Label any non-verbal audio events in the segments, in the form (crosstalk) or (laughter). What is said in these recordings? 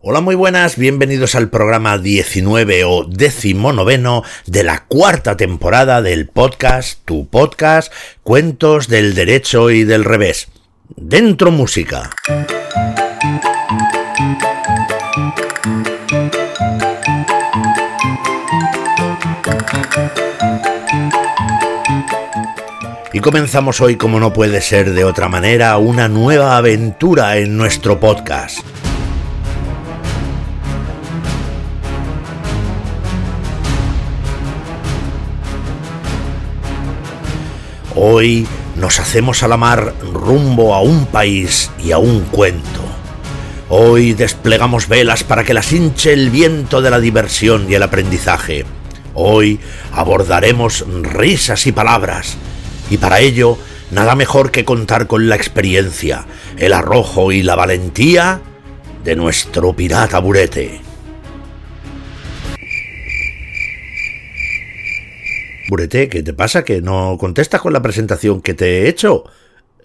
Hola, muy buenas, bienvenidos al programa 19 o decimonoveno de la cuarta temporada del podcast, tu podcast, Cuentos del Derecho y del Revés. Dentro música. Y comenzamos hoy, como no puede ser de otra manera, una nueva aventura en nuestro podcast. Hoy nos hacemos a la mar rumbo a un país y a un cuento. Hoy desplegamos velas para que las hinche el viento de la diversión y el aprendizaje. Hoy abordaremos risas y palabras. Y para ello, nada mejor que contar con la experiencia, el arrojo y la valentía de nuestro pirata burete. Burete, ¿qué te pasa? ¿Que no contestas con la presentación que te he hecho?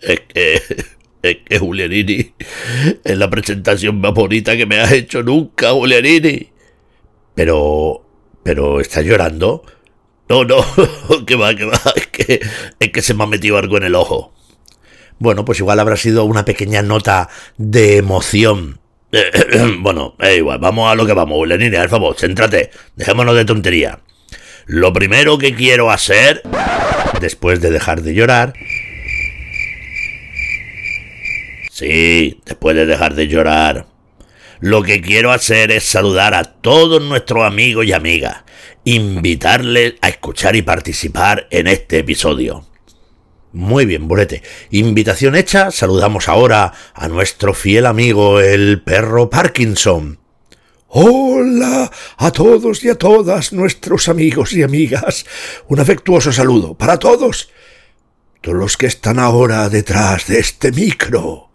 Es que, es que Julianini, es la presentación más bonita que me has hecho nunca, Julianini. Pero, pero, ¿estás llorando? No, no, (laughs) que va, que va, es que, es que se me ha metido algo en el ojo. Bueno, pues igual habrá sido una pequeña nota de emoción. (clears throat) bueno, igual, vamos a lo que vamos, Julianini, al favor, céntrate, dejémonos de tontería. Lo primero que quiero hacer, después de dejar de llorar, sí, después de dejar de llorar, lo que quiero hacer es saludar a todos nuestros amigos y amigas, invitarles a escuchar y participar en este episodio. Muy bien, Burete. Invitación hecha, saludamos ahora a nuestro fiel amigo el perro Parkinson. Hola a todos y a todas nuestros amigos y amigas. Un afectuoso saludo para todos. Todos los que están ahora detrás de este micro.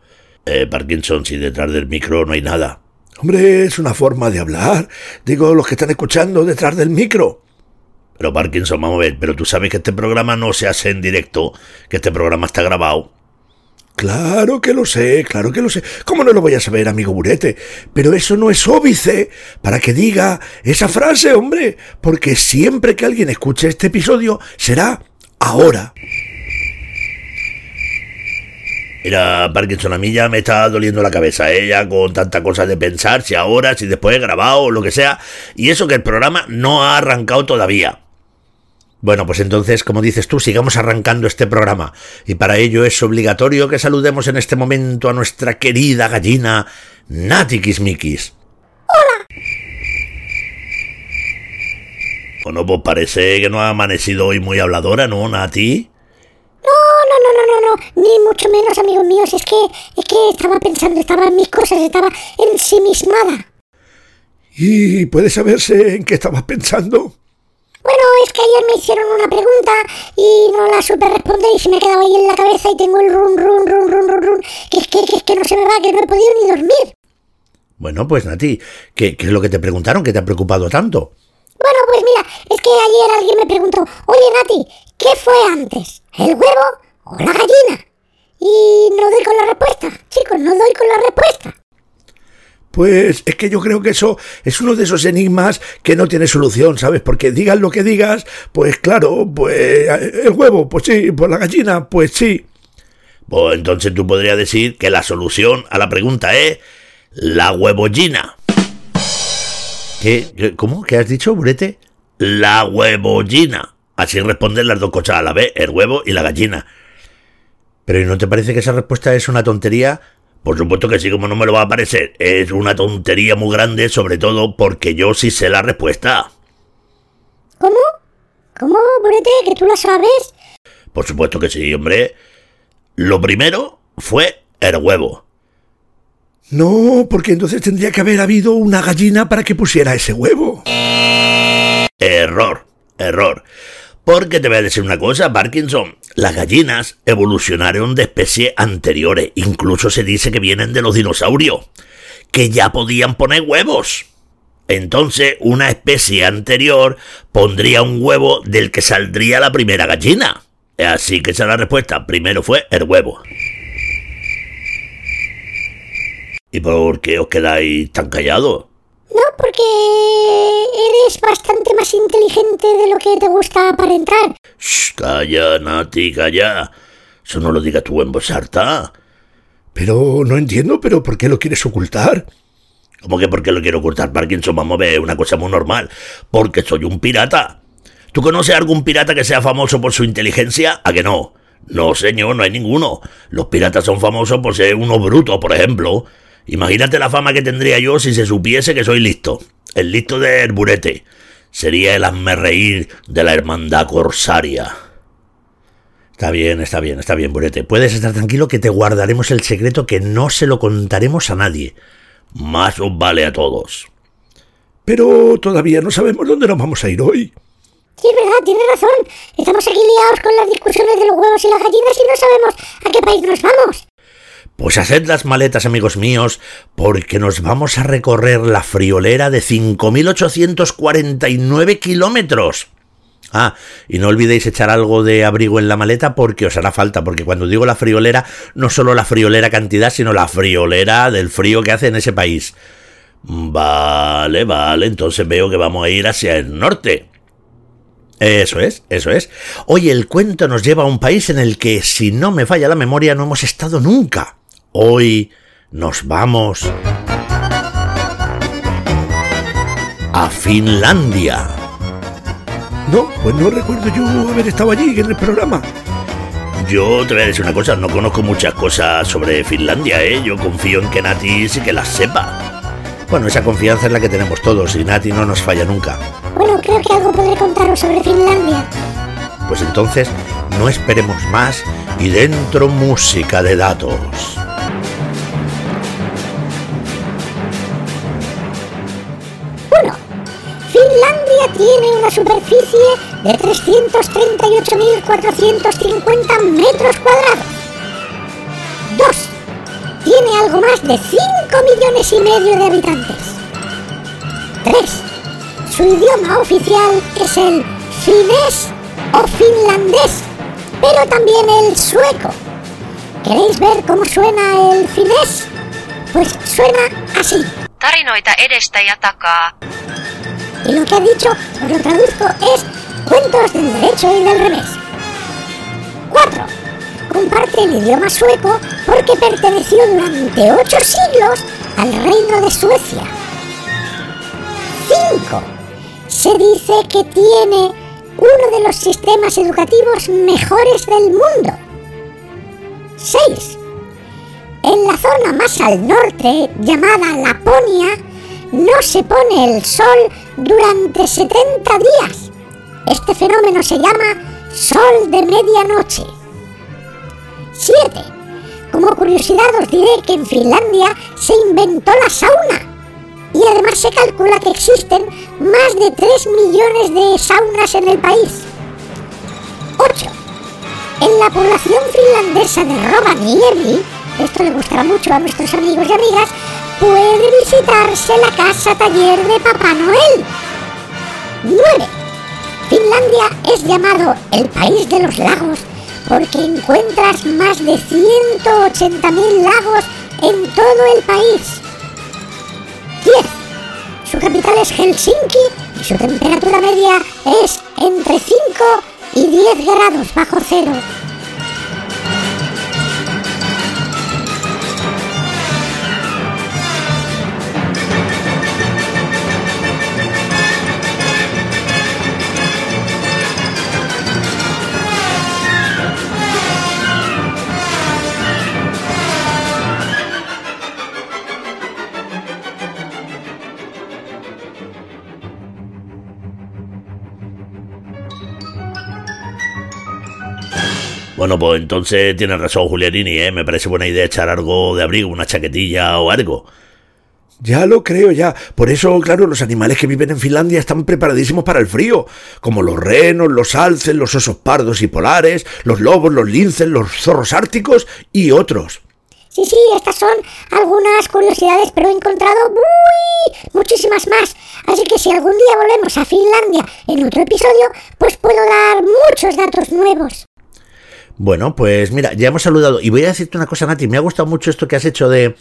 Eh, Parkinson, si detrás del micro no hay nada. Hombre, es una forma de hablar. Digo, los que están escuchando detrás del micro. Pero Parkinson, vamos a ver, pero tú sabes que este programa no se hace en directo, que este programa está grabado. Claro que lo sé, claro que lo sé. ¿Cómo no lo voy a saber, amigo Burete? Pero eso no es óbice para que diga esa frase, hombre, porque siempre que alguien escuche este episodio será ahora. Mira, Parkinson, a mí ya me está doliendo la cabeza, ella ¿eh? con tanta cosa de pensar, si ahora, si después grabado o lo que sea, y eso que el programa no ha arrancado todavía. Bueno, pues entonces, como dices tú, sigamos arrancando este programa. Y para ello es obligatorio que saludemos en este momento a nuestra querida gallina Nati Kismikis. ¡Hola! Bueno, pues parece que no ha amanecido hoy muy habladora, ¿no, Nati? No, no, no, no, no, no, ni mucho menos, amigos míos. Es que, es que estaba pensando, estaba en mis cosas, estaba ensimismada. ¿Y puede saberse en qué estabas pensando? Bueno, es que ayer me hicieron una pregunta y no la supe responder y se me ha quedado ahí en la cabeza y tengo el run, run, run, run, run, run, que es que, que, que no se me va, que no he podido ni dormir. Bueno, pues Nati, ¿qué, ¿qué es lo que te preguntaron? ¿Qué te ha preocupado tanto? Bueno, pues mira, es que ayer alguien me preguntó, oye Nati, ¿qué fue antes? ¿El huevo o la gallina? Y no doy con la respuesta, chicos, no doy con la respuesta. Pues es que yo creo que eso es uno de esos enigmas que no tiene solución, ¿sabes? Porque digas lo que digas, pues claro, pues el huevo, pues sí, pues la gallina, pues sí. Pues entonces tú podrías decir que la solución a la pregunta es la huevollina. ¿Qué? ¿Cómo? ¿Qué has dicho, Burete? La huevollina. Así responden las dos cosas a la vez, el huevo y la gallina. Pero ¿no te parece que esa respuesta es una tontería? Por supuesto que sí, como no me lo va a parecer. Es una tontería muy grande, sobre todo porque yo sí sé la respuesta. ¿Cómo? ¿Cómo, Burete? ¿Que tú la sabes? Por supuesto que sí, hombre. Lo primero fue el huevo. No, porque entonces tendría que haber habido una gallina para que pusiera ese huevo. Error, error. Porque te voy a decir una cosa, Parkinson. Las gallinas evolucionaron de especies anteriores. Incluso se dice que vienen de los dinosaurios. Que ya podían poner huevos. Entonces, una especie anterior pondría un huevo del que saldría la primera gallina. Así que esa es la respuesta. Primero fue el huevo. ¿Y por qué os quedáis tan callados? No, porque eres bastante más inteligente de lo que te gusta aparentar. Shh, calla, Nati, calla. Eso no lo digas tú en voz alta. Pero no entiendo, pero ¿por qué lo quieres ocultar? ¿Cómo que por qué lo quiero ocultar, Parkinson? Vamos a ver, una cosa muy normal. Porque soy un pirata. ¿Tú conoces algún pirata que sea famoso por su inteligencia? ¿A que no? No, señor, no hay ninguno. Los piratas son famosos por ser unos brutos, por ejemplo. Imagínate la fama que tendría yo si se supiese que soy listo. El listo de Herburete. Sería el hazme reír de la hermandad corsaria. Está bien, está bien, está bien, Burete. Puedes estar tranquilo que te guardaremos el secreto que no se lo contaremos a nadie. Más os vale a todos. Pero todavía no sabemos dónde nos vamos a ir hoy. Sí, es verdad, tienes razón. Estamos aquí liados con las discusiones de los huevos y las gallinas y no sabemos a qué país nos vamos. Pues haced las maletas, amigos míos, porque nos vamos a recorrer la friolera de 5.849 kilómetros. Ah, y no olvidéis echar algo de abrigo en la maleta porque os hará falta, porque cuando digo la friolera, no solo la friolera cantidad, sino la friolera del frío que hace en ese país. Vale, vale, entonces veo que vamos a ir hacia el norte. Eso es, eso es. Hoy el cuento nos lleva a un país en el que, si no me falla la memoria, no hemos estado nunca. Hoy nos vamos a Finlandia. No, pues no recuerdo yo haber estado allí en el programa. Yo te voy a decir una cosa, no conozco muchas cosas sobre Finlandia, ¿eh? Yo confío en que Nati sí que las sepa. Bueno, esa confianza es la que tenemos todos y Nati no nos falla nunca. Bueno, creo que algo podré contaros sobre Finlandia. Pues entonces, no esperemos más y dentro música de datos. Tiene una superficie de 338.450 metros cuadrados. 2. Tiene algo más de 5 millones y medio de habitantes. 3. Su idioma oficial es el finés o finlandés, pero también el sueco. ¿Queréis ver cómo suena el finés? Pues suena así. Tarinoita edestä ja takaa. Y lo que ha dicho, lo traduzco, es cuentos del derecho y del revés. 4. Comparte el idioma sueco porque perteneció durante 8 siglos al reino de Suecia. 5. Se dice que tiene uno de los sistemas educativos mejores del mundo. 6. En la zona más al norte, llamada Laponia, no se pone el sol durante 70 días. Este fenómeno se llama sol de medianoche. 7. Como curiosidad os diré que en Finlandia se inventó la sauna y además se calcula que existen más de 3 millones de saunas en el país. 8. En la población finlandesa de Rovaniemi, esto le gustará mucho a nuestros amigos y amigas, puede visitarse la casa taller de Papá Noel. 9. Finlandia es llamado el país de los lagos porque encuentras más de 180.000 lagos en todo el país. 10. Su capital es Helsinki y su temperatura media es entre 5 y 10 grados bajo cero. Bueno, pues entonces tiene razón Julianini, ¿eh? Me parece buena idea echar algo de abrigo, una chaquetilla o algo. Ya lo creo, ya. Por eso, claro, los animales que viven en Finlandia están preparadísimos para el frío, como los renos, los alces, los osos pardos y polares, los lobos, los linces, los zorros árticos y otros. Sí, sí, estas son algunas curiosidades, pero he encontrado muy, muchísimas más. Así que si algún día volvemos a Finlandia en otro episodio, pues puedo dar muchos datos nuevos. Bueno, pues mira, ya hemos saludado. Y voy a decirte una cosa, Nati. Me ha gustado mucho esto que has hecho de,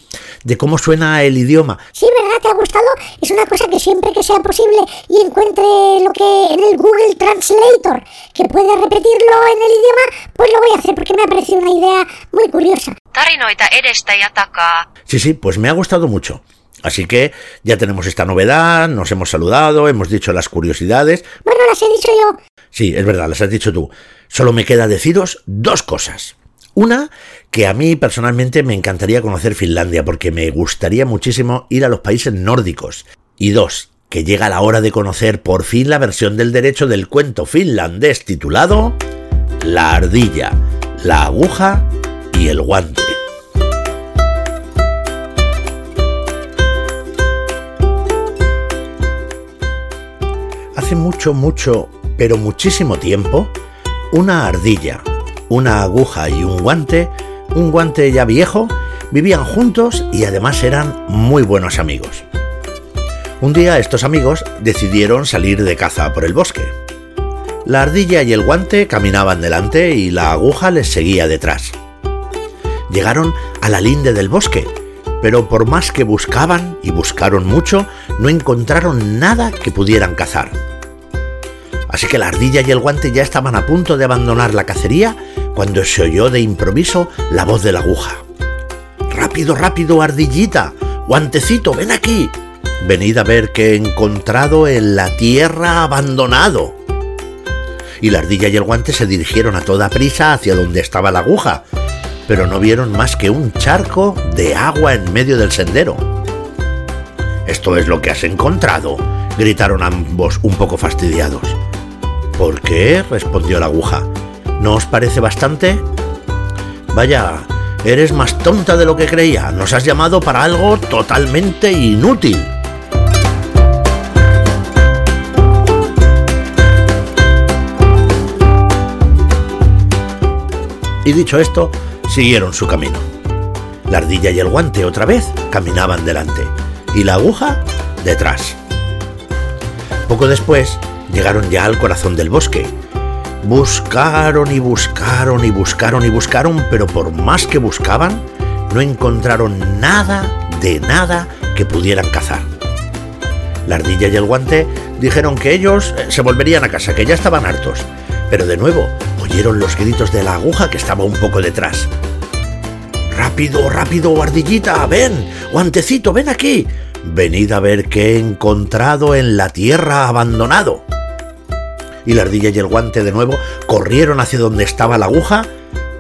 de cómo suena el idioma. Sí, ¿verdad? ¿Te ha gustado? Es una cosa que siempre que sea posible y encuentre lo que en el Google Translator, que puede repetirlo en el idioma, pues lo voy a hacer porque me ha parecido una idea muy curiosa. Sí, sí, pues me ha gustado mucho. Así que ya tenemos esta novedad, nos hemos saludado, hemos dicho las curiosidades. Bueno, las he dicho yo. Sí, es verdad, las has dicho tú. Solo me queda deciros dos cosas. Una, que a mí personalmente me encantaría conocer Finlandia porque me gustaría muchísimo ir a los países nórdicos. Y dos, que llega la hora de conocer por fin la versión del derecho del cuento finlandés titulado La ardilla, la aguja y el guante. Hace mucho, mucho, pero muchísimo tiempo, una ardilla, una aguja y un guante, un guante ya viejo, vivían juntos y además eran muy buenos amigos. Un día estos amigos decidieron salir de caza por el bosque. La ardilla y el guante caminaban delante y la aguja les seguía detrás. Llegaron a la linde del bosque, pero por más que buscaban y buscaron mucho, no encontraron nada que pudieran cazar. Así que la ardilla y el guante ya estaban a punto de abandonar la cacería cuando se oyó de improviso la voz de la aguja. Rápido, rápido, ardillita, guantecito, ven aquí. Venid a ver qué he encontrado en la tierra abandonado. Y la ardilla y el guante se dirigieron a toda prisa hacia donde estaba la aguja, pero no vieron más que un charco de agua en medio del sendero. Esto es lo que has encontrado, gritaron ambos un poco fastidiados. ¿Por qué? respondió la aguja. ¿No os parece bastante? Vaya, eres más tonta de lo que creía. Nos has llamado para algo totalmente inútil. Y dicho esto, siguieron su camino. La ardilla y el guante otra vez caminaban delante y la aguja detrás. Poco después llegaron ya al corazón del bosque. Buscaron y buscaron y buscaron y buscaron, pero por más que buscaban, no encontraron nada de nada que pudieran cazar. La ardilla y el guante dijeron que ellos eh, se volverían a casa, que ya estaban hartos. Pero de nuevo oyeron los gritos de la aguja que estaba un poco detrás. Rápido, rápido, ardillita, ven, guantecito, ven aquí. Venid a ver qué he encontrado en la tierra abandonado. Y la ardilla y el guante de nuevo corrieron hacia donde estaba la aguja,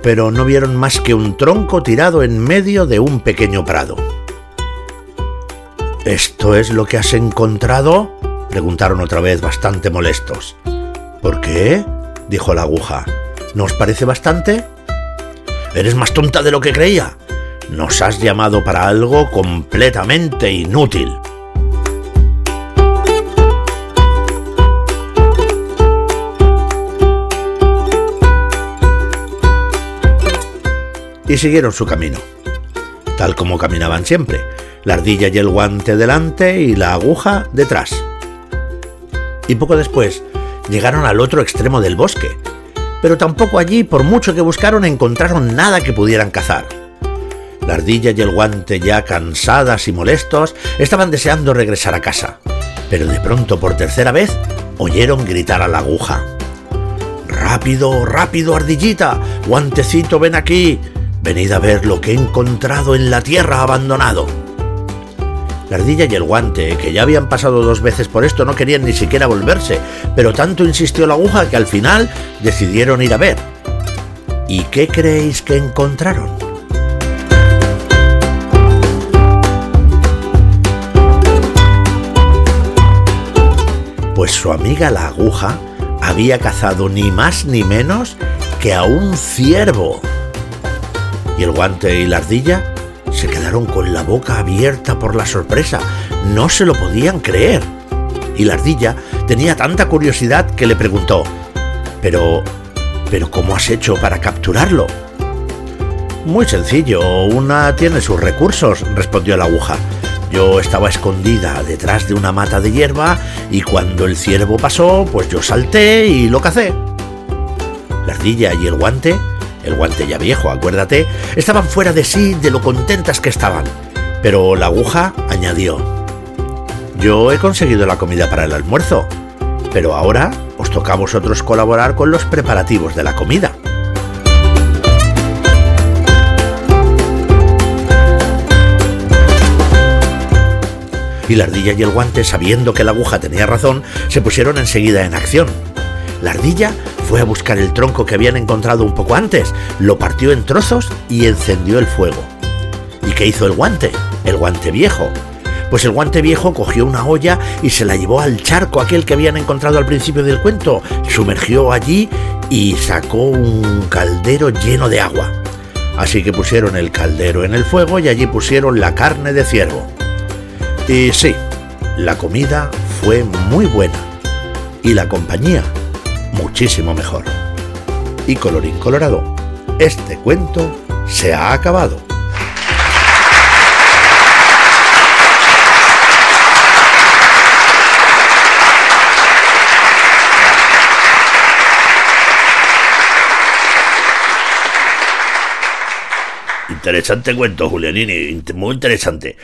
pero no vieron más que un tronco tirado en medio de un pequeño prado. ¿Esto es lo que has encontrado? preguntaron otra vez bastante molestos. ¿Por qué? Dijo la aguja. ¿No os parece bastante? Eres más tonta de lo que creía. Nos has llamado para algo completamente inútil. Y siguieron su camino, tal como caminaban siempre, la ardilla y el guante delante y la aguja detrás. Y poco después llegaron al otro extremo del bosque, pero tampoco allí, por mucho que buscaron, encontraron nada que pudieran cazar. La ardilla y el guante, ya cansadas y molestos, estaban deseando regresar a casa, pero de pronto, por tercera vez, oyeron gritar a la aguja. Rápido, rápido, ardillita, guantecito, ven aquí. Venid a ver lo que he encontrado en la tierra abandonado. La ardilla y el guante, que ya habían pasado dos veces por esto, no querían ni siquiera volverse, pero tanto insistió la aguja que al final decidieron ir a ver. ¿Y qué creéis que encontraron? Pues su amiga la aguja había cazado ni más ni menos que a un ciervo. Y el guante y la ardilla se quedaron con la boca abierta por la sorpresa. No se lo podían creer. Y la ardilla tenía tanta curiosidad que le preguntó, pero... ¿Pero cómo has hecho para capturarlo? Muy sencillo, una tiene sus recursos, respondió la aguja. Yo estaba escondida detrás de una mata de hierba y cuando el ciervo pasó, pues yo salté y lo cacé. La ardilla y el guante el guante ya viejo, acuérdate, estaban fuera de sí de lo contentas que estaban. Pero la aguja añadió, yo he conseguido la comida para el almuerzo, pero ahora os toca a vosotros colaborar con los preparativos de la comida. Y la ardilla y el guante, sabiendo que la aguja tenía razón, se pusieron enseguida en acción. La ardilla fue a buscar el tronco que habían encontrado un poco antes, lo partió en trozos y encendió el fuego. ¿Y qué hizo el guante? El guante viejo. Pues el guante viejo cogió una olla y se la llevó al charco aquel que habían encontrado al principio del cuento, sumergió allí y sacó un caldero lleno de agua. Así que pusieron el caldero en el fuego y allí pusieron la carne de ciervo. Y sí, la comida fue muy buena y la compañía muchísimo mejor. Y colorín colorado, este cuento se ha acabado. Interesante cuento, Julianini, muy interesante.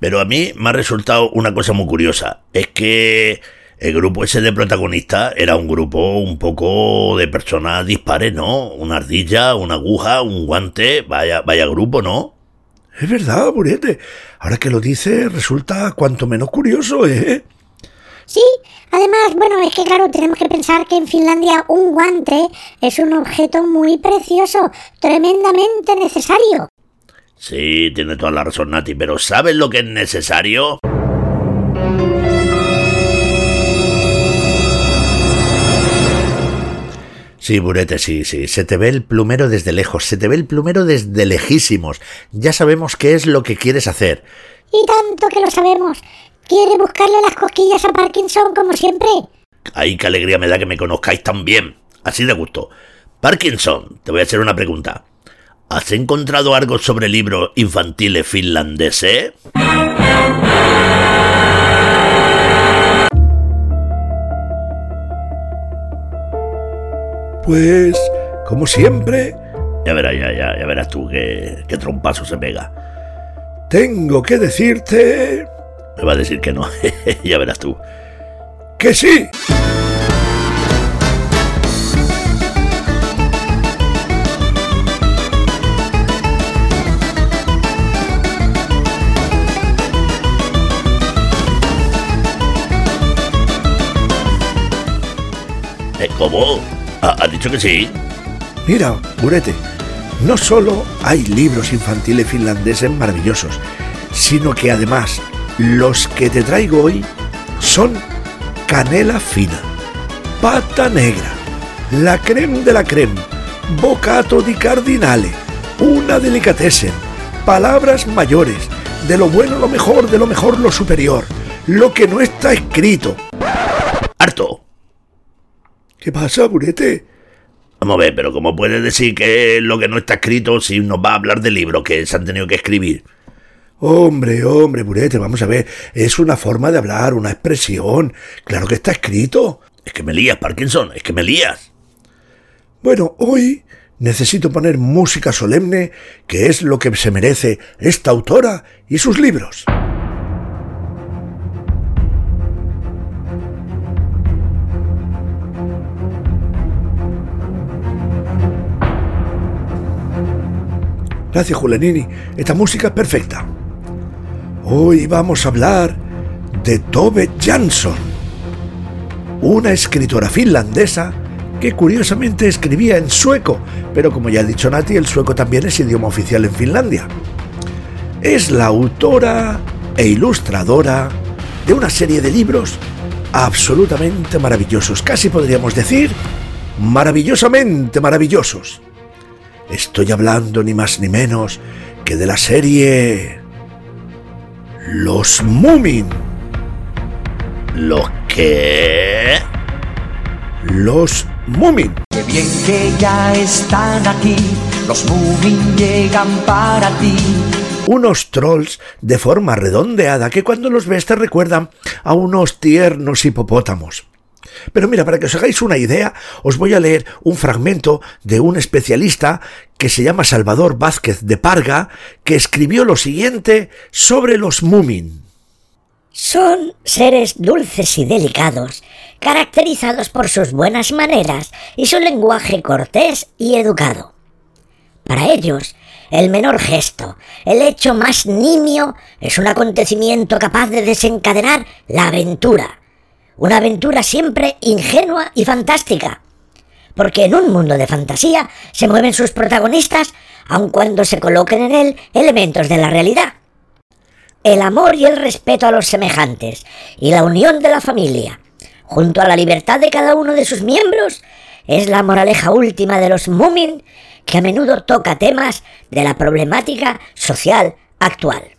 Pero a mí me ha resultado una cosa muy curiosa. Es que el grupo ese de protagonistas era un grupo un poco de personas dispares, ¿no? Una ardilla, una aguja, un guante, vaya, vaya grupo, ¿no? Es verdad, Burete. Ahora que lo dice, resulta cuanto menos curioso, ¿eh? Sí, además, bueno, es que claro, tenemos que pensar que en Finlandia un guante es un objeto muy precioso, tremendamente necesario. Sí, tiene toda la razón, Nati, pero ¿sabes lo que es necesario? Sí, Burete, sí, sí. Se te ve el plumero desde lejos, se te ve el plumero desde lejísimos. Ya sabemos qué es lo que quieres hacer. Y tanto que lo sabemos. Quiere buscarle las cosquillas a Parkinson como siempre. Ay, qué alegría me da que me conozcáis tan bien. Así de gusto. Parkinson, te voy a hacer una pregunta. ¿Has encontrado algo sobre libros infantiles finlandeses? Pues, como siempre... Ya verás, ya, ya, ya verás tú qué, qué trompazo se pega. Tengo que decirte... Me va a decir que no, (laughs) ya verás tú. ¡Que sí! Eh, ¿Cómo? ¿Ha, dicho que sí? Mira, Burete, no solo hay libros infantiles finlandeses maravillosos, sino que además los que te traigo hoy son canela fina, pata negra, la creme de la creme, bocato di cardinale, una delicatessen, palabras mayores, de lo bueno lo mejor, de lo mejor lo superior, lo que no está escrito. ¡Harto! ¿Qué pasa, Burete? Vamos a ver, pero ¿cómo puedes decir que lo que no está escrito si nos va a hablar de libros que se han tenido que escribir? Hombre, hombre, Burete, vamos a ver, es una forma de hablar, una expresión. Claro que está escrito. Es que me lías, Parkinson, es que me lías. Bueno, hoy necesito poner música solemne, que es lo que se merece esta autora y sus libros. Gracias, Julianini. Esta música es perfecta. Hoy vamos a hablar de Tove Jansson, una escritora finlandesa que curiosamente escribía en sueco, pero como ya ha dicho Nati, el sueco también es idioma oficial en Finlandia. Es la autora e ilustradora de una serie de libros absolutamente maravillosos, casi podríamos decir maravillosamente maravillosos. Estoy hablando ni más ni menos que de la serie Los Moomin. ¿Los qué? Los Moomin. Qué bien que ya están aquí, los Moomin llegan para ti. Unos trolls de forma redondeada que cuando los ves te recuerdan a unos tiernos hipopótamos. Pero mira, para que os hagáis una idea, os voy a leer un fragmento de un especialista que se llama Salvador Vázquez de Parga, que escribió lo siguiente sobre los Mumin. Son seres dulces y delicados, caracterizados por sus buenas maneras y su lenguaje cortés y educado. Para ellos, el menor gesto, el hecho más nimio, es un acontecimiento capaz de desencadenar la aventura. Una aventura siempre ingenua y fantástica. Porque en un mundo de fantasía se mueven sus protagonistas, aun cuando se coloquen en él elementos de la realidad el amor y el respeto a los semejantes y la unión de la familia, junto a la libertad de cada uno de sus miembros, es la moraleja última de los Mumin que a menudo toca temas de la problemática social actual.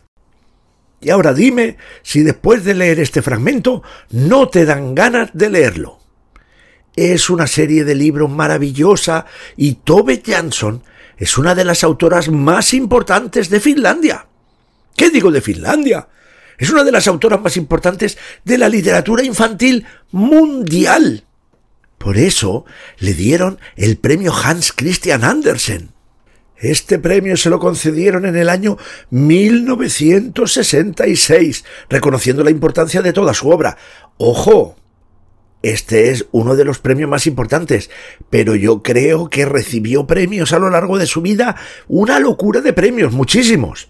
Y ahora dime si después de leer este fragmento no te dan ganas de leerlo. Es una serie de libros maravillosa y Tove Jansson es una de las autoras más importantes de Finlandia. ¿Qué digo de Finlandia? Es una de las autoras más importantes de la literatura infantil mundial. Por eso le dieron el premio Hans Christian Andersen. Este premio se lo concedieron en el año 1966, reconociendo la importancia de toda su obra. Ojo, este es uno de los premios más importantes, pero yo creo que recibió premios a lo largo de su vida, una locura de premios, muchísimos.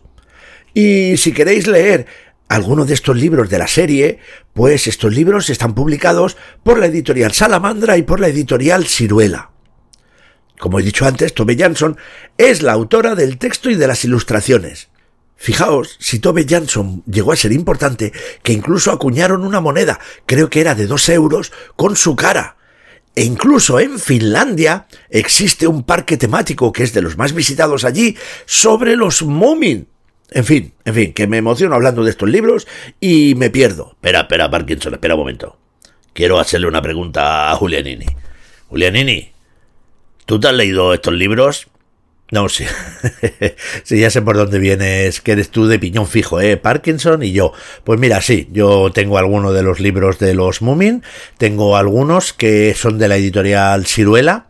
Y si queréis leer alguno de estos libros de la serie, pues estos libros están publicados por la editorial Salamandra y por la editorial Ciruela. Como he dicho antes, Tove Jansson es la autora del texto y de las ilustraciones. Fijaos, si Tove Jansson llegó a ser importante, que incluso acuñaron una moneda, creo que era de dos euros, con su cara. E incluso en Finlandia existe un parque temático que es de los más visitados allí sobre los Moomin, en fin, en fin, que me emociono hablando de estos libros y me pierdo. Espera, espera, Parkinson, espera un momento. Quiero hacerle una pregunta a Julianini. Julianini, ¿tú te has leído estos libros? No, sí. (laughs) sí, ya sé por dónde vienes, que eres tú de piñón fijo, ¿eh? Parkinson y yo. Pues mira, sí, yo tengo algunos de los libros de los Moomin, tengo algunos que son de la editorial Ciruela.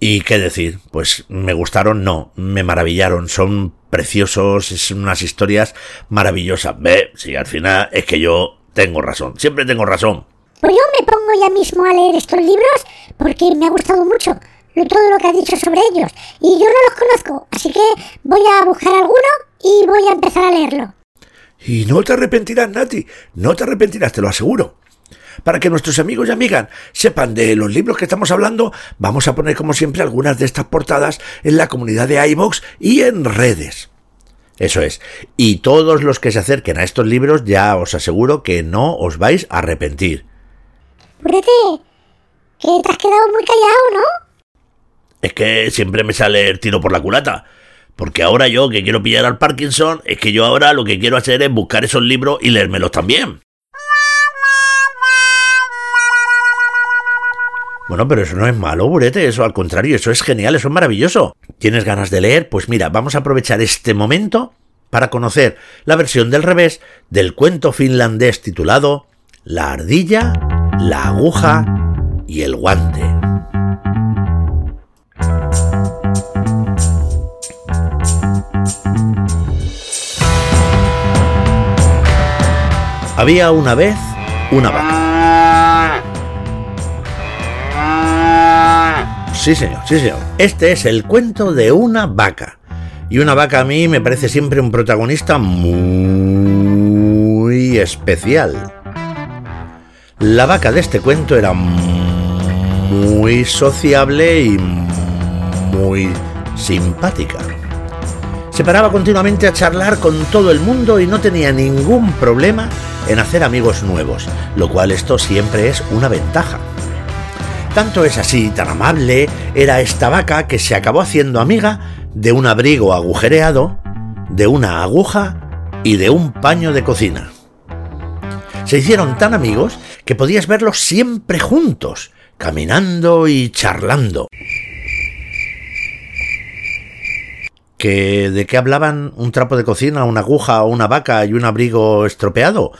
Y qué decir, pues me gustaron, no, me maravillaron, son preciosos, es unas historias maravillosas. Ve, si al final es que yo tengo razón, siempre tengo razón. Pues yo me pongo ya mismo a leer estos libros porque me ha gustado mucho todo lo que ha dicho sobre ellos y yo no los conozco, así que voy a buscar alguno y voy a empezar a leerlo. Y no te arrepentirás, Nati, no te arrepentirás, te lo aseguro. Para que nuestros amigos y amigas sepan de los libros que estamos hablando, vamos a poner como siempre algunas de estas portadas en la comunidad de iBox y en redes. Eso es. Y todos los que se acerquen a estos libros ya os aseguro que no os vais a arrepentir. Burrete, que te has quedado muy callado, ¿no? Es que siempre me sale el tiro por la culata. Porque ahora yo que quiero pillar al Parkinson, es que yo ahora lo que quiero hacer es buscar esos libros y leérmelos también. Bueno, pero eso no es malo, Burete, eso al contrario, eso es genial, eso es maravilloso. ¿Tienes ganas de leer? Pues mira, vamos a aprovechar este momento para conocer la versión del revés del cuento finlandés titulado La ardilla, la aguja y el guante. Había una vez una vaca. Sí, señor, sí, señor. Este es el cuento de una vaca. Y una vaca a mí me parece siempre un protagonista muy especial. La vaca de este cuento era muy sociable y muy simpática. Se paraba continuamente a charlar con todo el mundo y no tenía ningún problema en hacer amigos nuevos, lo cual esto siempre es una ventaja. Tanto es así, tan amable, era esta vaca que se acabó haciendo amiga de un abrigo agujereado, de una aguja y de un paño de cocina. Se hicieron tan amigos que podías verlos siempre juntos, caminando y charlando. ¿Que, ¿De qué hablaban un trapo de cocina, una aguja, una vaca y un abrigo estropeado?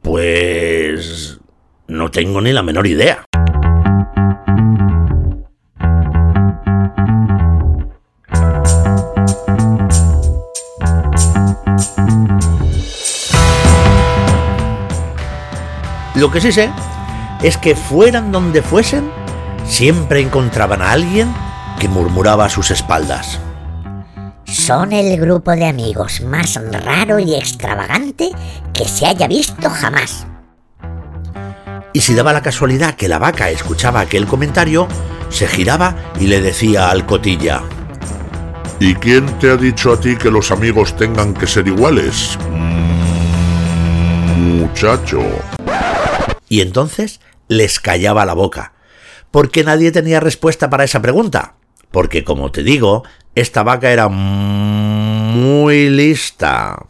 Pues no tengo ni la menor idea. Lo que sí sé es que fueran donde fuesen, siempre encontraban a alguien que murmuraba a sus espaldas. Son el grupo de amigos más raro y extravagante que se haya visto jamás. Y si daba la casualidad que la vaca escuchaba aquel comentario, se giraba y le decía al cotilla. ¿Y quién te ha dicho a ti que los amigos tengan que ser iguales? Mm, muchacho. Y entonces les callaba la boca, porque nadie tenía respuesta para esa pregunta. Porque, como te digo, esta vaca era muy lista.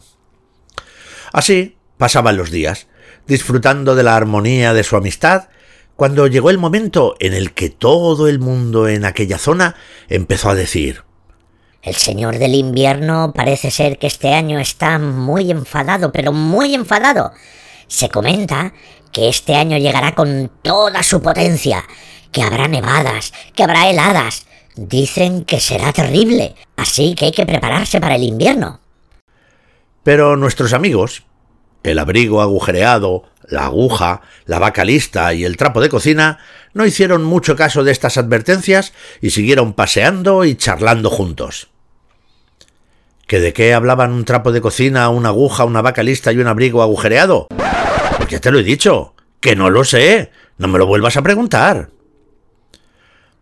Así pasaban los días, disfrutando de la armonía de su amistad, cuando llegó el momento en el que todo el mundo en aquella zona empezó a decir El señor del invierno parece ser que este año está muy enfadado, pero muy enfadado. Se comenta que este año llegará con toda su potencia, que habrá nevadas, que habrá heladas. Dicen que será terrible, así que hay que prepararse para el invierno. Pero nuestros amigos, el abrigo agujereado, la aguja, la vaca lista y el trapo de cocina, no hicieron mucho caso de estas advertencias y siguieron paseando y charlando juntos. ¿Que de qué hablaban un trapo de cocina, una aguja, una vaca lista y un abrigo agujereado? Pues ya te lo he dicho, que no lo sé, no me lo vuelvas a preguntar.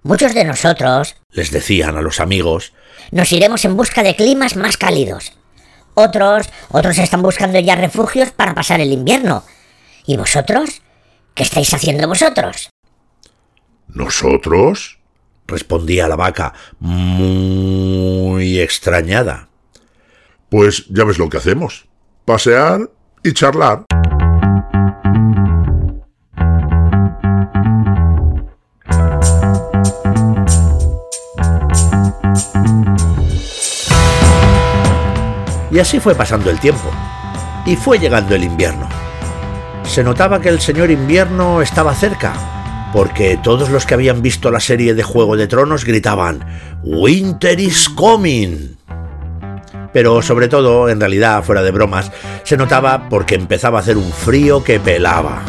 Muchos de nosotros, les decían a los amigos, nos iremos en busca de climas más cálidos. Otros, otros están buscando ya refugios para pasar el invierno. ¿Y vosotros? ¿Qué estáis haciendo vosotros? ¿Nosotros? respondía la vaca, muy extrañada. Pues ya ves lo que hacemos. Pasear y charlar. Y así fue pasando el tiempo. Y fue llegando el invierno. Se notaba que el señor invierno estaba cerca, porque todos los que habían visto la serie de Juego de Tronos gritaban Winter is coming. Pero sobre todo, en realidad, fuera de bromas, se notaba porque empezaba a hacer un frío que pelaba.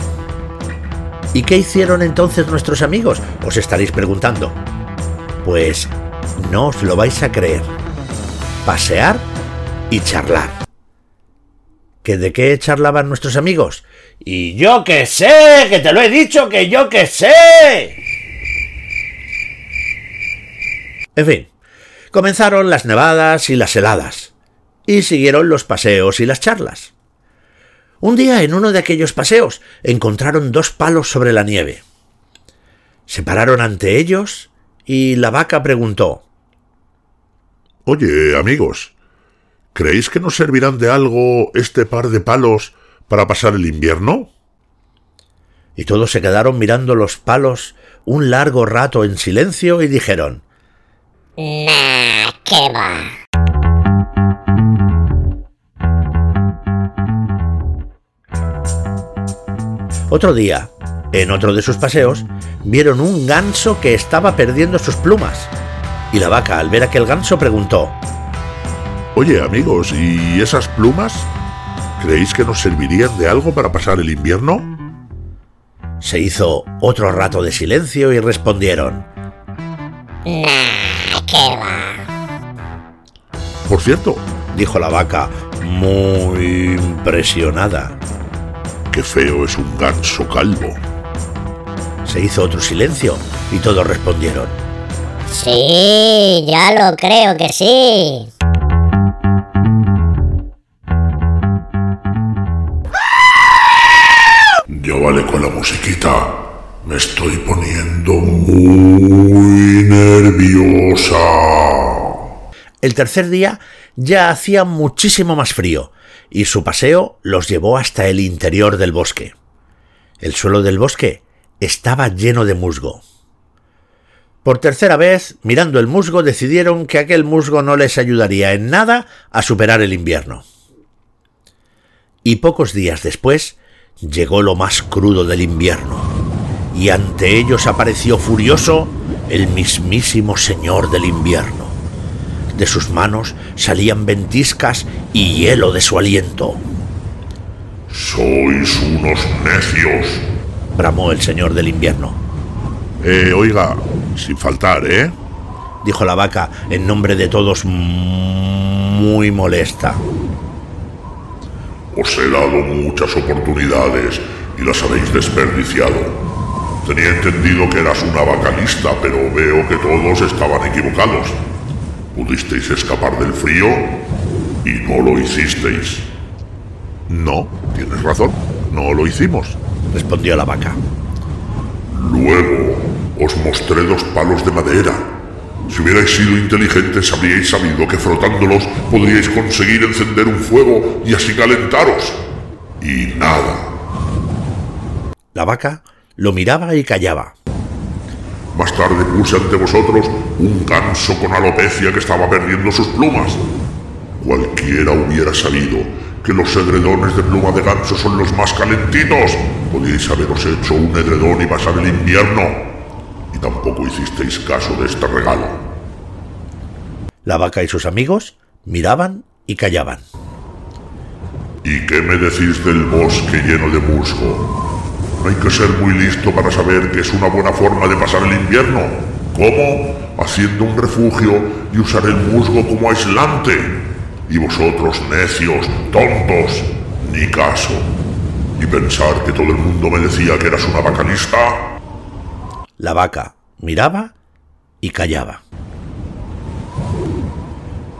¿Y qué hicieron entonces nuestros amigos? Os estaréis preguntando. Pues no os lo vais a creer. Pasear y charlar. ¿Que de qué charlaban nuestros amigos? Y yo que sé, que te lo he dicho, que yo que sé. En fin, comenzaron las nevadas y las heladas, y siguieron los paseos y las charlas. Un día en uno de aquellos paseos encontraron dos palos sobre la nieve. Se pararon ante ellos y la vaca preguntó Oye, amigos, ¿creéis que nos servirán de algo este par de palos para pasar el invierno? Y todos se quedaron mirando los palos un largo rato en silencio y dijeron Nah, qué va. Otro día, en otro de sus paseos, vieron un ganso que estaba perdiendo sus plumas. Y la vaca, al ver aquel ganso, preguntó Oye, amigos, ¿y esas plumas? ¿Creéis que nos servirían de algo para pasar el invierno? Se hizo otro rato de silencio y respondieron Nah, qué va. Por cierto, dijo la vaca, muy impresionada. qué feo es un ganso calvo. Se hizo otro silencio y todos respondieron Sí, ya lo creo que sí. Con la musiquita. Me estoy poniendo muy nerviosa. El tercer día ya hacía muchísimo más frío, y su paseo los llevó hasta el interior del bosque. El suelo del bosque estaba lleno de musgo. Por tercera vez, mirando el musgo, decidieron que aquel musgo no les ayudaría en nada a superar el invierno. Y pocos días después llegó lo más crudo del invierno. y ante ellos apareció furioso el mismísimo Señor del invierno. De sus manos salían ventiscas y hielo de su aliento. Sois unos necios, bramó el Señor del invierno. Eh, oiga, sin faltar, ¿eh? dijo la vaca en nombre de todos muy molesta. Os he dado muchas oportunidades y las habéis desperdiciado. Tenía entendido que eras una lista, pero veo que todos estaban equivocados. Pudisteis escapar del frío y no lo hicisteis. No, tienes razón, no lo hicimos, respondió la vaca. Luego os mostré dos palos de madera. Si hubierais sido inteligentes habríais sabido que frotándolos podríais conseguir encender un fuego y así calentaros. Y nada. La vaca lo miraba y callaba. Más tarde puse ante vosotros un ganso con alopecia que estaba perdiendo sus plumas. Cualquiera hubiera sabido que los edredones de pluma de ganso son los más calentitos. Podíais haberos hecho un edredón y pasar el invierno. Y tampoco hicisteis caso de este regalo. La vaca y sus amigos miraban y callaban. ¿Y qué me decís del bosque lleno de musgo? No hay que ser muy listo para saber que es una buena forma de pasar el invierno. ¿Cómo? Haciendo un refugio y usar el musgo como aislante. Y vosotros, necios, tontos, ni caso. Y pensar que todo el mundo me decía que eras una vacalista. La vaca miraba y callaba.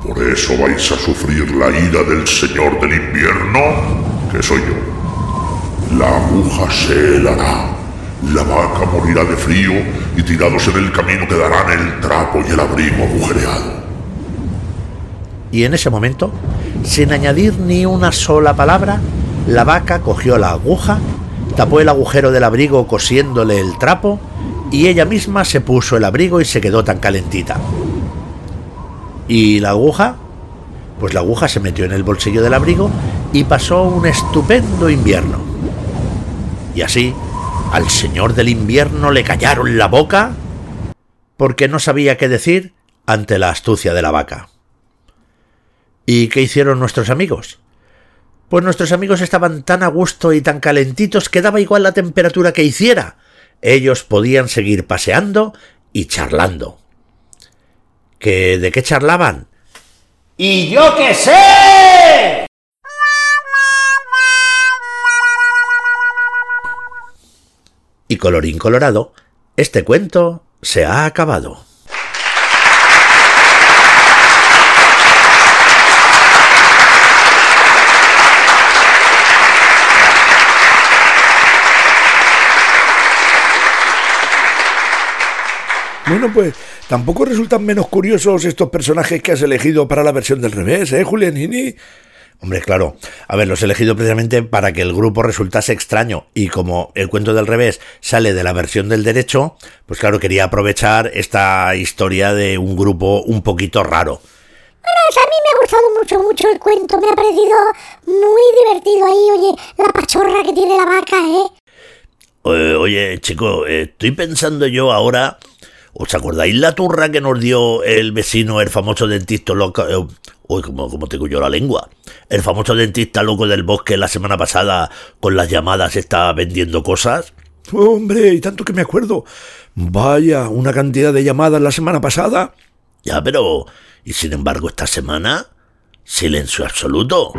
Por eso vais a sufrir la ira del Señor del Invierno, que soy yo. La aguja se helará. La vaca morirá de frío y tirados en el camino quedarán el trapo y el abrigo agujereado. Y en ese momento, sin añadir ni una sola palabra, la vaca cogió la aguja, tapó el agujero del abrigo cosiéndole el trapo y ella misma se puso el abrigo y se quedó tan calentita. ¿Y la aguja? Pues la aguja se metió en el bolsillo del abrigo y pasó un estupendo invierno. Y así, al señor del invierno le callaron la boca porque no sabía qué decir ante la astucia de la vaca. ¿Y qué hicieron nuestros amigos? Pues nuestros amigos estaban tan a gusto y tan calentitos que daba igual la temperatura que hiciera. Ellos podían seguir paseando y charlando. ¿Que de qué charlaban? ¡Y yo qué sé! Y colorín colorado, este cuento se ha acabado. Bueno, pues tampoco resultan menos curiosos estos personajes que has elegido para la versión del revés, ¿eh, Julianini? Hombre, claro. A ver, los he elegido precisamente para que el grupo resultase extraño. Y como el cuento del revés sale de la versión del derecho, pues claro, quería aprovechar esta historia de un grupo un poquito raro. Bueno, pues a mí me ha gustado mucho, mucho el cuento. Me ha parecido muy divertido ahí, oye, la pachorra que tiene la vaca, ¿eh? eh oye, chico, estoy pensando yo ahora ¿Os acordáis la turra que nos dio el vecino, el famoso dentista loco? Eh, uy, como, como tengo yo la lengua. El famoso dentista loco del bosque la semana pasada con las llamadas está vendiendo cosas. Hombre, y tanto que me acuerdo. Vaya, una cantidad de llamadas la semana pasada. Ya, pero... Y sin embargo, esta semana... Silencio absoluto.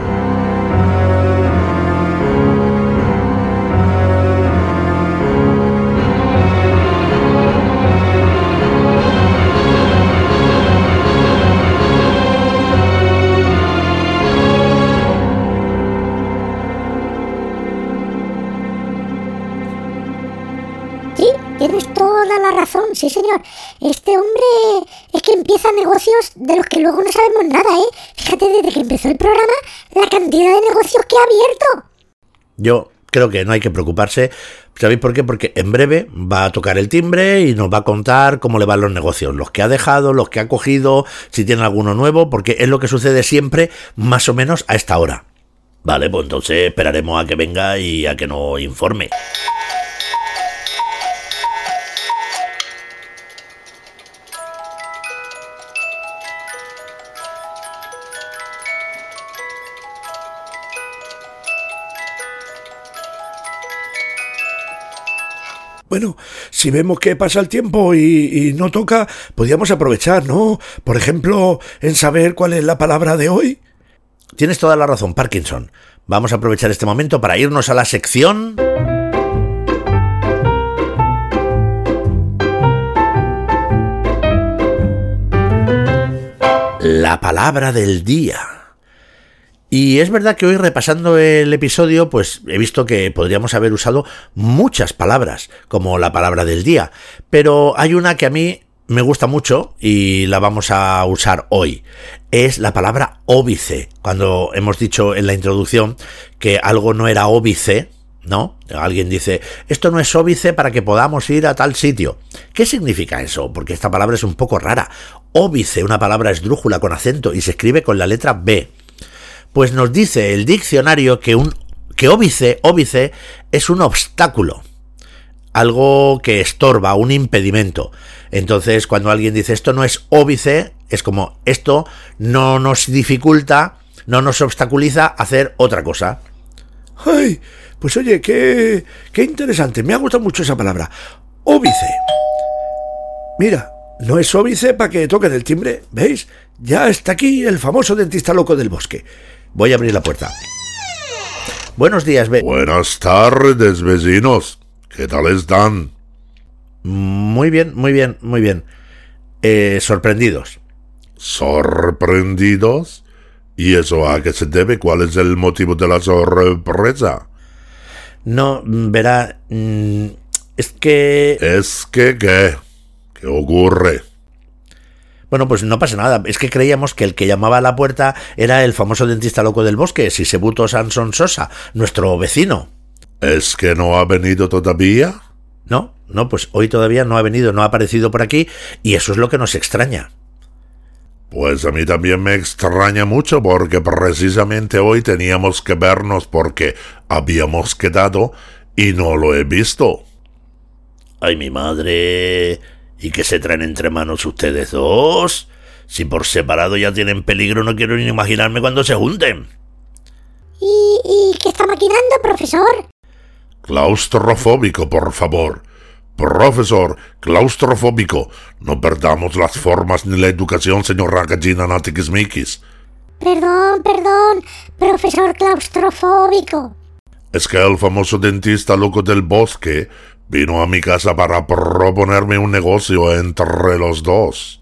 Sí señor. Este hombre es que empieza negocios de los que luego no sabemos nada, ¿eh? Fíjate, desde que empezó el programa, la cantidad de negocios que ha abierto. Yo creo que no hay que preocuparse. ¿Sabéis por qué? Porque en breve va a tocar el timbre y nos va a contar cómo le van los negocios, los que ha dejado, los que ha cogido, si tiene alguno nuevo, porque es lo que sucede siempre más o menos a esta hora. Vale, pues entonces esperaremos a que venga y a que nos informe. Bueno, si vemos que pasa el tiempo y, no toca, podríamos aprovechar, ¿no? Por ejemplo, en saber cuál es la palabra de hoy. Tienes toda la razón, Parkinson. Vamos a aprovechar este momento para irnos a la sección... La palabra del día. Y es verdad que hoy repasando el episodio, pues he visto que podríamos haber usado muchas palabras, como la palabra del día, pero hay una que a mí me gusta mucho y la vamos a usar hoy. Es la palabra óbice. Cuando hemos dicho en la introducción que algo no era óbice, ¿no? Alguien dice, esto no es óbice para que podamos ir a tal sitio. ¿Qué significa eso? Porque esta palabra es un poco rara. Óbice, una palabra esdrújula con acento y se escribe con la letra B. Pues nos dice el diccionario que un que óbice, es un obstáculo, algo que estorba, un impedimento. Entonces, cuando alguien dice esto no es óbice, es como esto no nos dificulta, no nos obstaculiza hacer otra cosa. ¡Ay! Pues oye, qué, qué interesante. Me ha gustado mucho esa palabra. Óbice. Mira, no es óbice para que toquen el timbre. ¿Veis? Ya está aquí el famoso dentista loco del bosque. Voy a abrir la puerta. Buenos días, ve. Buenas tardes, vecinos. ¿Qué tal están? Muy bien, muy bien, muy bien. Eh, sorprendidos. ¿Sorprendidos? ¿Y eso a qué se debe? ¿Cuál es el motivo de la sorpresa? No, verá, mm, es que... ¿Es que qué? ¿Qué ocurre? Bueno, pues no pasa nada. Es que creíamos que el que llamaba a la puerta era el famoso dentista loco del bosque, Sisebuto Sanson Sosa, nuestro vecino. ¿Es que no ha venido todavía? No, no, pues hoy todavía no ha venido, no ha aparecido por aquí, y eso es lo que nos extraña. Pues a mí también me extraña mucho porque precisamente hoy teníamos que vernos porque habíamos quedado y no lo he visto. Ay, mi madre. ¿Y qué se traen entre manos ustedes dos? Si por separado ya tienen peligro, no quiero ni imaginarme cuando se junten. ¿Y, y qué está maquinando, profesor? Claustrofóbico, por favor. Profesor, claustrofóbico, no perdamos las formas ni la educación, señor Gallina Natikismikis. Perdón, perdón, profesor claustrofóbico. Es que el famoso dentista loco del bosque vino a mi casa para proponerme un negocio entre los dos.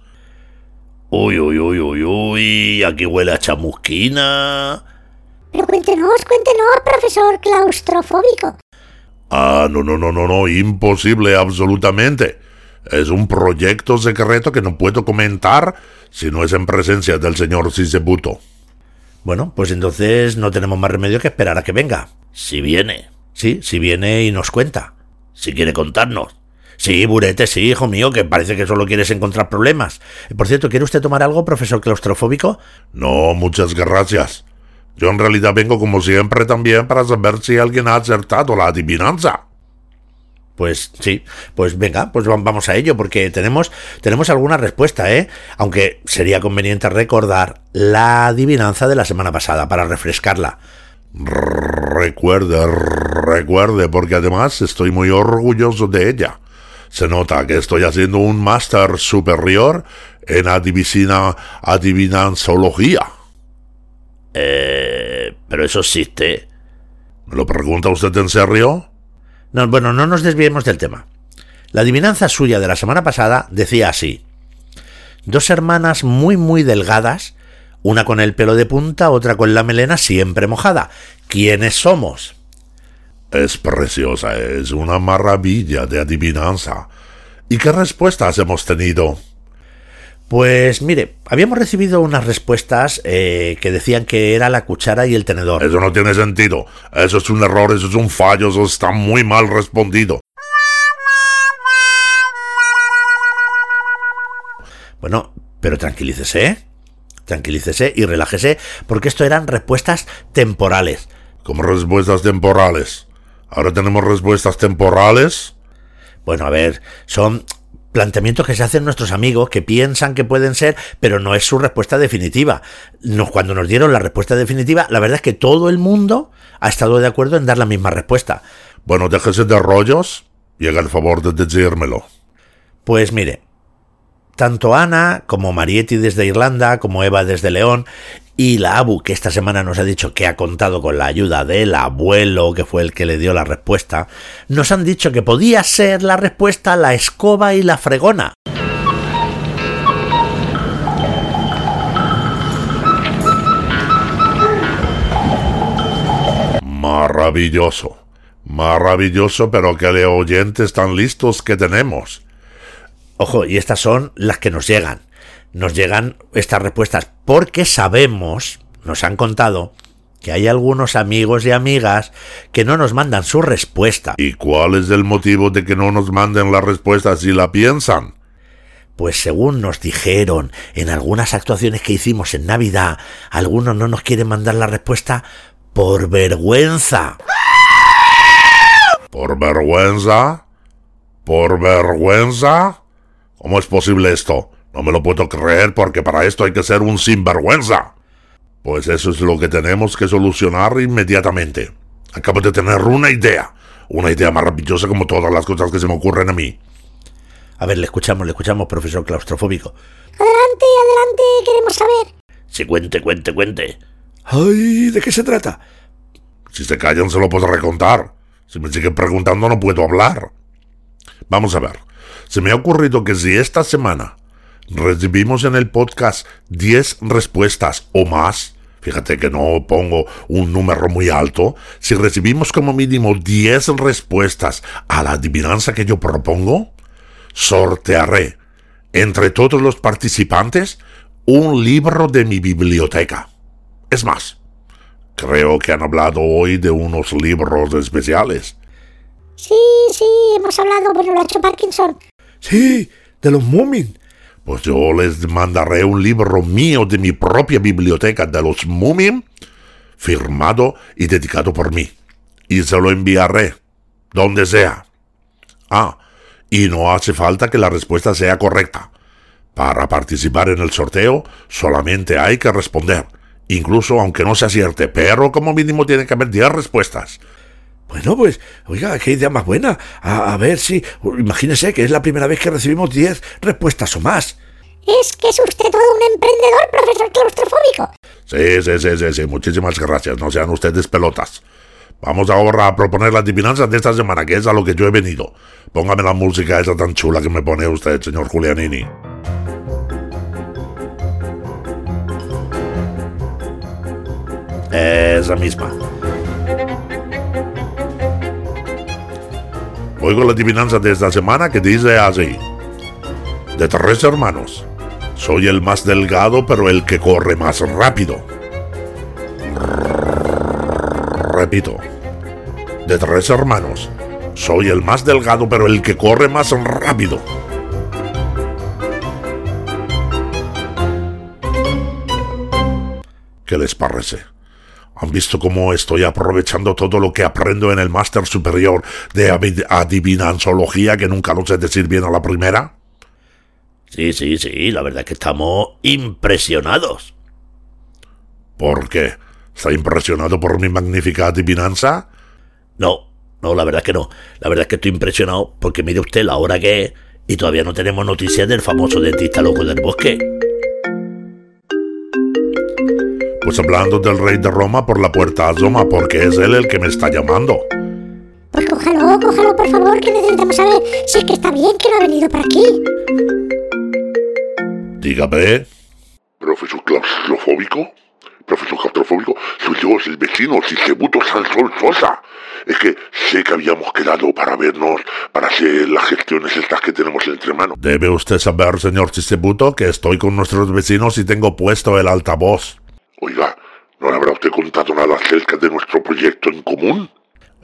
Uy, uy, uy, uy, uy, aquí huele a chamusquina. Pero cuéntenos, cuéntenos, profesor claustrofóbico. Ah, no, no, no, no, no, imposible, absolutamente. Es un proyecto secreto que no puedo comentar si no es en presencia del señor Sisebuto. Bueno, pues entonces no tenemos más remedio que esperar a que venga. Si viene. Sí, si viene y nos cuenta. Si quiere contarnos. Sí, Burete, sí, hijo mío, que parece que solo quieres encontrar problemas. Por cierto, ¿quiere usted tomar algo, profesor claustrofóbico? No, muchas gracias. Yo en realidad vengo como siempre también para saber si alguien ha acertado la adivinanza. Pues sí, pues venga, pues vamos a ello, porque tenemos, tenemos alguna respuesta, ¿eh? Aunque sería conveniente recordar la adivinanza de la semana pasada para refrescarla. Recuerde, recuerde, porque además estoy muy orgulloso de ella. Se nota que estoy haciendo un máster superior en adivina, adivinanzología. Eh, pero eso existe. ¿Me lo pregunta usted en serio? No, bueno, no nos desviemos del tema. La adivinanza suya de la semana pasada decía así. Dos hermanas muy muy delgadas, una con el pelo de punta, otra con la melena siempre mojada. ¿Quiénes somos? Es preciosa, es una maravilla de adivinanza. ¿Y qué respuestas hemos tenido? Pues mire, habíamos recibido unas respuestas eh, que decían que era la cuchara y el tenedor. Eso no tiene sentido. Eso es un error, eso es un fallo, eso está muy mal respondido. Bueno, pero tranquilícese, tranquilícese y relájese, porque esto eran respuestas temporales. ¿Cómo respuestas temporales? ¿Ahora tenemos respuestas temporales? Bueno, a ver, son planteamientos que se hacen nuestros amigos que piensan que pueden ser, pero no es su respuesta definitiva. Nos, cuando nos dieron la respuesta definitiva, la verdad es que todo el mundo ha estado de acuerdo en dar la misma respuesta. Bueno, déjese de rollos Y haga el favor de decírmelo. Pues mire, tanto Ana como Marietti desde Irlanda, como Eva desde León, y la Abu, que esta semana nos ha dicho que ha contado con la ayuda del abuelo, que fue el que le dio la respuesta, nos han dicho que podía ser la respuesta la escoba y la fregona. Maravilloso. Maravilloso, pero de oyentes tan listos que tenemos. Ojo, y estas son las que nos llegan. Nos llegan estas respuestas porque sabemos, nos han contado, que hay algunos amigos y amigas que no nos mandan su respuesta. ¿Y cuál es el motivo de que no nos manden la respuesta si la piensan? Pues según nos dijeron en algunas actuaciones que hicimos en Navidad, algunos no nos quieren mandar la respuesta por vergüenza. ¿Por vergüenza? ¿Por vergüenza? ¿Cómo es posible esto? No me lo puedo creer porque para esto hay que ser un sinvergüenza. Pues eso es lo que tenemos que solucionar inmediatamente. Acabo de tener una idea. Una idea maravillosa como todas las cosas que se me ocurren a mí. A ver, le escuchamos, le escuchamos, profesor claustrofóbico. Adelante, adelante, queremos saber. Si cuente, cuente, cuente. Ay, ¿de qué se trata? Si se callan se lo puedo recontar. Si me siguen preguntando no puedo hablar. Vamos a ver. Se me ha ocurrido que si esta semana recibimos en el podcast 10 respuestas o más, fíjate que no pongo un número muy alto, si recibimos como mínimo 10 respuestas a la adivinanza que yo propongo, sortearé entre todos los participantes un libro de mi biblioteca. Es más, creo que han hablado hoy de unos libros especiales. Sí, sí, hemos hablado, pero lo ha hecho Parkinson. Sí, de los Moomin. Pues yo les mandaré un libro mío de mi propia biblioteca de los Moomin, firmado y dedicado por mí. Y se lo enviaré, donde sea. Ah, y no hace falta que la respuesta sea correcta. Para participar en el sorteo solamente hay que responder, incluso aunque no se acierte, pero como mínimo tiene que haber 10 respuestas. Bueno, pues, oiga, qué idea más buena. A, a ver si. Imagínese que es la primera vez que recibimos 10 respuestas o más. Es que es usted todo un emprendedor, profesor claustrofóbico. Sí, sí, sí, sí, sí, muchísimas gracias, no sean ustedes pelotas. Vamos ahora a proponer las adivinanzas de esta semana, que es a lo que yo he venido. Póngame la música esa tan chula que me pone usted, señor Julianini. Esa misma. Oigo la adivinanza de esta semana que dice así. De tres hermanos, soy el más delgado pero el que corre más rápido. Repito. De tres hermanos, soy el más delgado pero el que corre más rápido. ¿Qué les parece? ¿Han visto cómo estoy aprovechando todo lo que aprendo en el máster superior de adi- adivinanzología que nunca lo sé decir bien a la primera? Sí, sí, sí, la verdad es que estamos impresionados. ¿Por qué? ¿Está impresionado por mi magnífica adivinanza? No, no, la verdad es que no. La verdad es que estoy impresionado porque mire usted la hora que es y todavía no tenemos noticias del famoso dentista loco del bosque. Pues hablando del rey de Roma por la puerta asoma, porque es él el que me está llamando. Pues cójalo, cójalo, por favor, que necesitamos saber si es que está bien que no ha venido por aquí. Dígame. Profesor claustrofóbico. Profesor claustrofóbico, soy yo, el vecino, Sisebuto Sansón Sosa. Es que sé que habíamos quedado para vernos, para hacer las gestiones estas que tenemos entre manos. Debe usted saber, señor Chisebuto, que estoy con nuestros vecinos y tengo puesto el altavoz. Oiga, ¿no le habrá usted contado nada acerca de nuestro proyecto en común?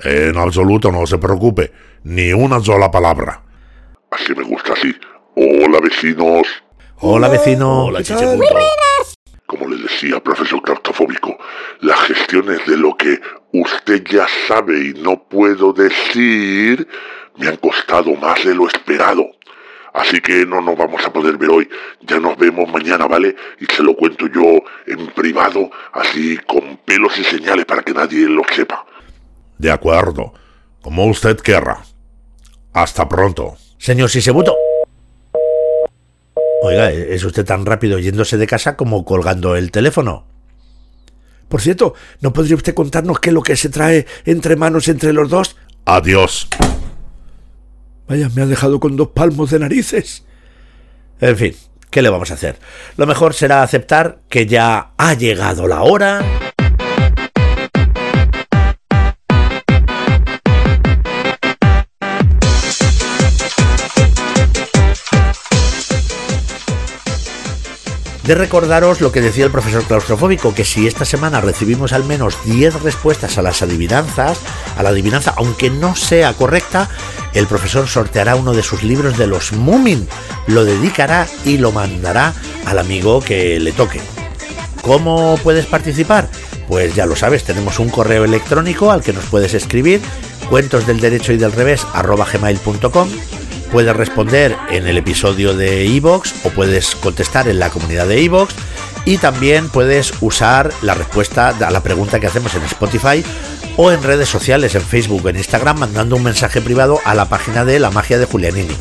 En absoluto, no se preocupe. Ni una sola palabra. Así me gusta así. Hola, vecinos. Hola, vecino. Hola. Como le decía, profesor claustrofóbico, las gestiones de lo que usted ya sabe y no puedo decir me han costado más de lo esperado. Así que no nos vamos a poder ver hoy. Ya nos vemos mañana, ¿vale? Y se lo cuento yo en privado, así con pelos y señales para que nadie lo sepa. De acuerdo. Como usted quiera. Hasta pronto. Señor Sisebuto. Oiga, es usted tan rápido yéndose de casa como colgando el teléfono. Por cierto, ¿no podría usted contarnos qué es lo que se trae entre manos entre los dos? Adiós. Vaya, me ha dejado con dos palmos de narices. En fin, ¿qué le vamos a hacer? Lo mejor será aceptar que ya ha llegado la hora de recordaros lo que decía el profesor claustrofóbico, que si esta semana recibimos al menos 10 respuestas a las adivinanzas, a la adivinanza, aunque no sea correcta, el profesor sorteará uno de sus libros de los Moomin, lo dedicará y lo mandará al amigo que le toque. ¿Cómo puedes participar? Pues ya lo sabes, tenemos un correo electrónico al que nos puedes escribir, cuentos del derecho y del revés gmail.com puedes responder en el episodio de Evox o puedes contestar en la comunidad de Evox y también puedes usar la respuesta a la pregunta que hacemos en Spotify o en redes sociales, en Facebook en Instagram, mandando un mensaje privado a la página de La Magia de Julianini.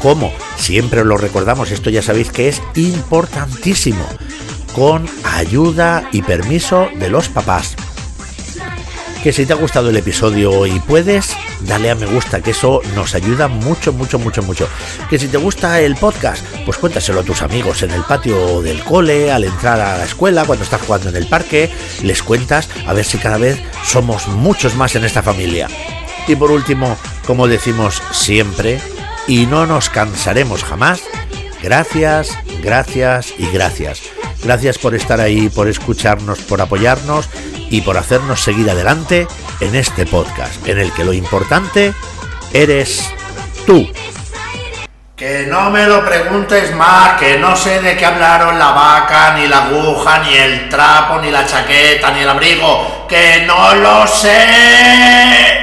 Como siempre lo recordamos, esto ya sabéis que es importantísimo, con ayuda y permiso de los papás que si te ha gustado el episodio y puedes, dale a me gusta, que eso nos ayuda mucho, mucho, mucho, mucho. Que si te gusta el podcast, pues cuéntaselo a tus amigos en el patio del cole, al entrar a la escuela, cuando estás jugando en el parque, les cuentas a ver si cada vez somos muchos más en esta familia. Y por último, como decimos siempre, y no nos cansaremos jamás, gracias, gracias y gracias. Gracias por estar ahí, por escucharnos, por apoyarnos y por hacernos seguir adelante en este podcast, en el que lo importante eres tú. Que no me lo preguntes más, que no sé de qué hablaron la vaca, ni la aguja, ni el trapo, ni la chaqueta, ni el abrigo. Que no lo sé.